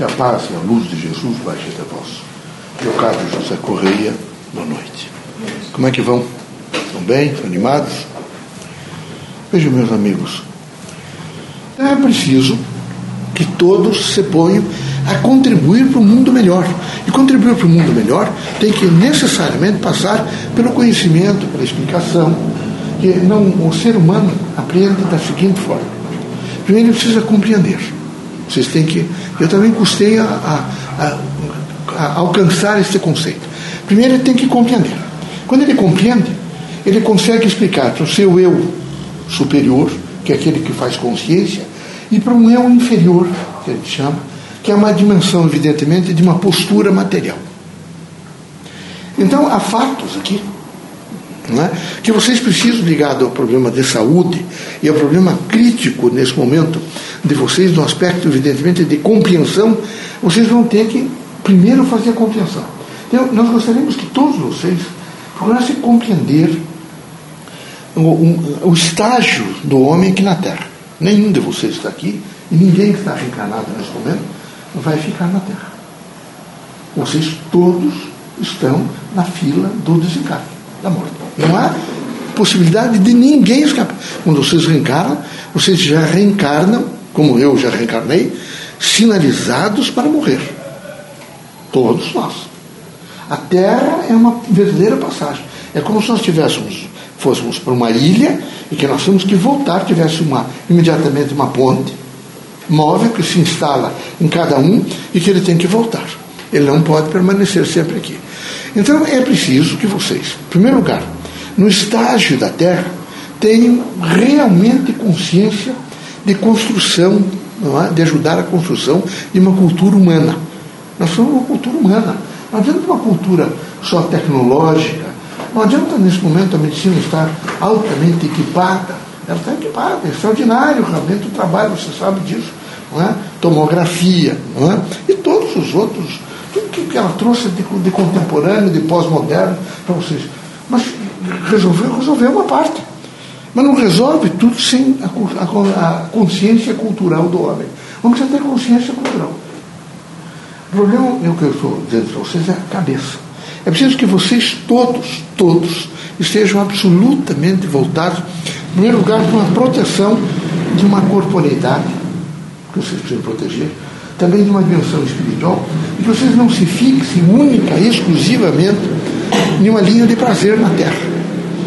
Que a paz e a luz de Jesus baixe até vós. Leocádio José Correia, boa noite. Como é que vão? Estão bem? Estão animados? Vejam, meus amigos, é preciso que todos se ponham a contribuir para um mundo melhor. E contribuir para um mundo melhor tem que necessariamente passar pelo conhecimento, pela explicação, que não, o ser humano aprende da seguinte forma. Primeiro ele precisa compreender. Vocês têm que. Eu também custei a, a, a, a alcançar esse conceito. Primeiro ele tem que compreender. Quando ele compreende, ele consegue explicar para o seu eu superior, que é aquele que faz consciência, e para um eu inferior, que gente chama, que é uma dimensão, evidentemente, de uma postura material. Então, há fatos aqui é? que vocês precisam, ligado ao problema de saúde e ao problema crítico nesse momento de vocês, no aspecto, evidentemente, de compreensão, vocês vão ter que primeiro fazer a compreensão. Então, nós gostaríamos que todos vocês procurassem compreender o, o, o estágio do homem aqui na Terra. Nenhum de vocês está aqui e ninguém que está reencarnado nesse momento vai ficar na Terra. Vocês todos estão na fila do desencarne, da morte. Não há possibilidade de ninguém escapar. Quando vocês reencarnam, vocês já reencarnam, como eu já reencarnei, sinalizados para morrer. Todos nós. A Terra é uma verdadeira passagem. É como se nós tivéssemos, fôssemos para uma ilha e que nós temos que voltar, tivesse uma, imediatamente uma ponte móvel que se instala em cada um e que ele tem que voltar. Ele não pode permanecer sempre aqui. Então é preciso que vocês, em primeiro lugar, no estágio da Terra, tenham realmente consciência de construção, é? de ajudar a construção de uma cultura humana. Nós somos uma cultura humana. Não adianta uma cultura só tecnológica, não adianta nesse momento a medicina estar altamente equipada. Ela está equipada, é extraordinário realmente o trabalho, você sabe disso é? tomografia, é? e todos os outros, tudo que ela trouxe de, de contemporâneo, de pós-moderno para vocês. Mas resolveu, resolveu uma parte. Mas não resolve tudo sem a, a, a consciência cultural do homem. Vamos ter consciência cultural. O problema, é o que eu estou dizendo para vocês, é a cabeça. É preciso que vocês todos, todos, estejam absolutamente voltados, em primeiro lugar, para uma proteção de uma corporeidade que vocês precisam proteger, também de uma dimensão espiritual, e que vocês não se fixem única, exclusivamente, em uma linha de prazer na Terra.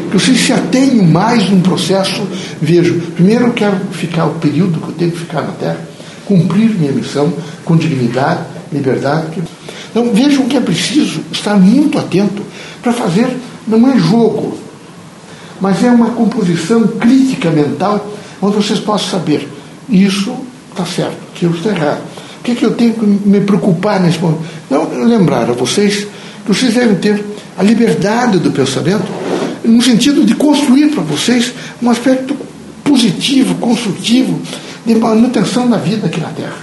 Que vocês se atenham mais num processo, vejo, primeiro eu quero ficar o período que eu tenho que ficar na Terra, cumprir minha missão com dignidade, liberdade. Então vejam que é preciso estar muito atento para fazer, não é jogo, mas é uma composição crítica mental onde vocês possam saber isso está certo, aquilo está errado. O que, é que eu tenho que me preocupar nesse momento? Não, lembrar a vocês que vocês devem ter a liberdade do pensamento, no sentido de construir para vocês um aspecto positivo, construtivo, de manutenção da vida aqui na Terra.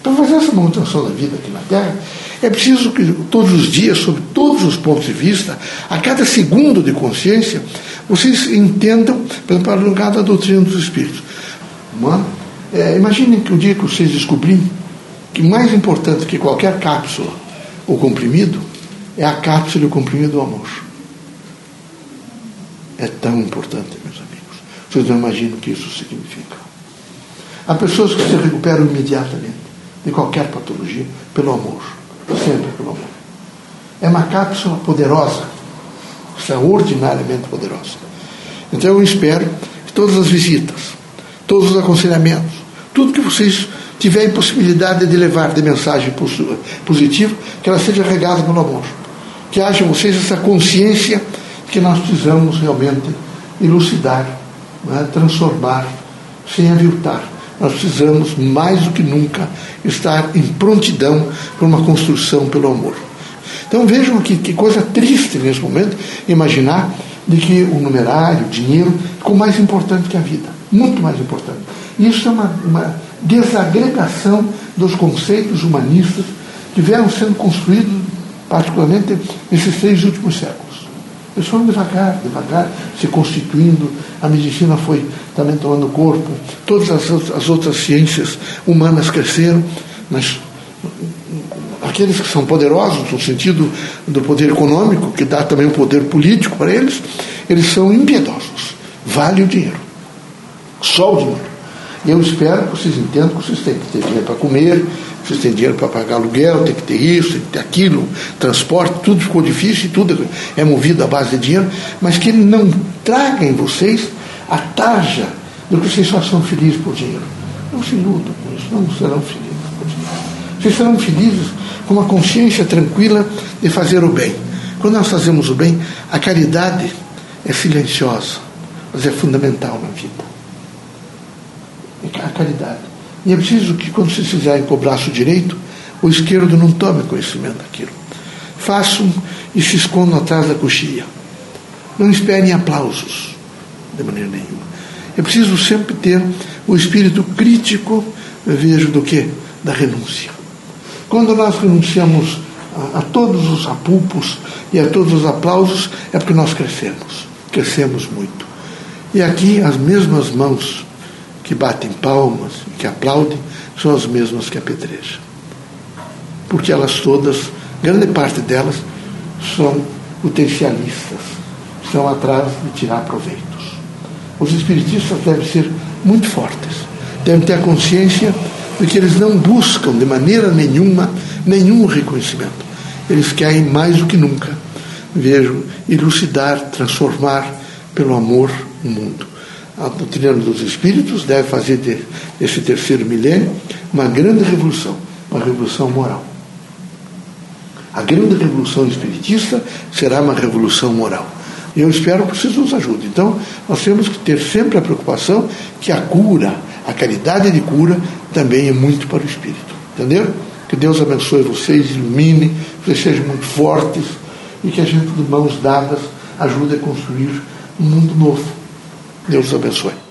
Para fazer essa manutenção da vida aqui na Terra, é preciso que todos os dias, sob todos os pontos de vista, a cada segundo de consciência, vocês entendam, a lugar da doutrina dos espíritos. É, imaginem que o dia que vocês descobrirem que mais importante que qualquer cápsula ou comprimido é a cápsula e o comprimido do amor. É tão importante, meus amigos. Vocês não imaginam o que isso significa. Há pessoas que se recuperam imediatamente de qualquer patologia pelo amor. Sempre pelo amor. É uma cápsula poderosa, extraordinariamente poderosa. Então eu espero que todas as visitas, todos os aconselhamentos, tudo que vocês tiverem possibilidade de levar de mensagem positiva, que ela seja regada pelo amor. Que haja vocês essa consciência que nós precisamos realmente elucidar, é? transformar, sem aviltar. Nós precisamos, mais do que nunca, estar em prontidão para uma construção pelo amor. Então vejam que, que coisa triste nesse momento imaginar de que o numerário, o dinheiro, ficou mais importante que a vida muito mais importante. Isso é uma, uma desagregação dos conceitos humanistas que vieram sendo construídos, particularmente nesses três últimos séculos. Eles foram devagar, devagar, se constituindo, a medicina foi também tomando corpo, todas as, as outras ciências humanas cresceram, mas aqueles que são poderosos, no sentido do poder econômico, que dá também o poder político para eles, eles são impiedosos. Vale o dinheiro. Só o dinheiro. Eu espero que vocês entendam que vocês têm que ter dinheiro para comer, vocês têm dinheiro para pagar aluguel, tem que ter isso, tem que ter aquilo, transporte, tudo ficou difícil tudo é movido à base de dinheiro, mas que ele não traga em vocês a tarja do que vocês só são felizes por dinheiro. Não se iludam com isso, não serão felizes por dinheiro. Vocês serão felizes com uma consciência tranquila de fazer o bem. Quando nós fazemos o bem, a caridade é silenciosa, mas é fundamental na vida. A caridade. E é preciso que, quando vocês fizerem com o braço direito, o esquerdo não tome conhecimento daquilo. Façam e se escondam atrás da coxia. Não esperem aplausos, de maneira nenhuma. É preciso sempre ter o espírito crítico, vejo, do que? Da renúncia. Quando nós renunciamos a, a todos os apupos e a todos os aplausos, é porque nós crescemos. Crescemos muito. E aqui as mesmas mãos que batem palmas e que aplaudem são as mesmas que apedrejam. Porque elas todas, grande parte delas, são potencialistas, estão atrás de tirar proveitos. Os espiritistas devem ser muito fortes, devem ter a consciência de que eles não buscam de maneira nenhuma nenhum reconhecimento. Eles querem mais do que nunca, vejo, elucidar, transformar pelo amor o mundo a doutrina dos espíritos deve fazer desse terceiro milênio uma grande revolução, uma revolução moral. A grande revolução espiritista será uma revolução moral. E eu espero que vocês nos ajudem. Então, nós temos que ter sempre a preocupação que a cura, a caridade de cura, também é muito para o espírito. Entendeu? Que Deus abençoe vocês, ilumine, vocês sejam muito fortes e que a gente, de mãos dadas, ajude a construir um mundo novo Deus abençoe.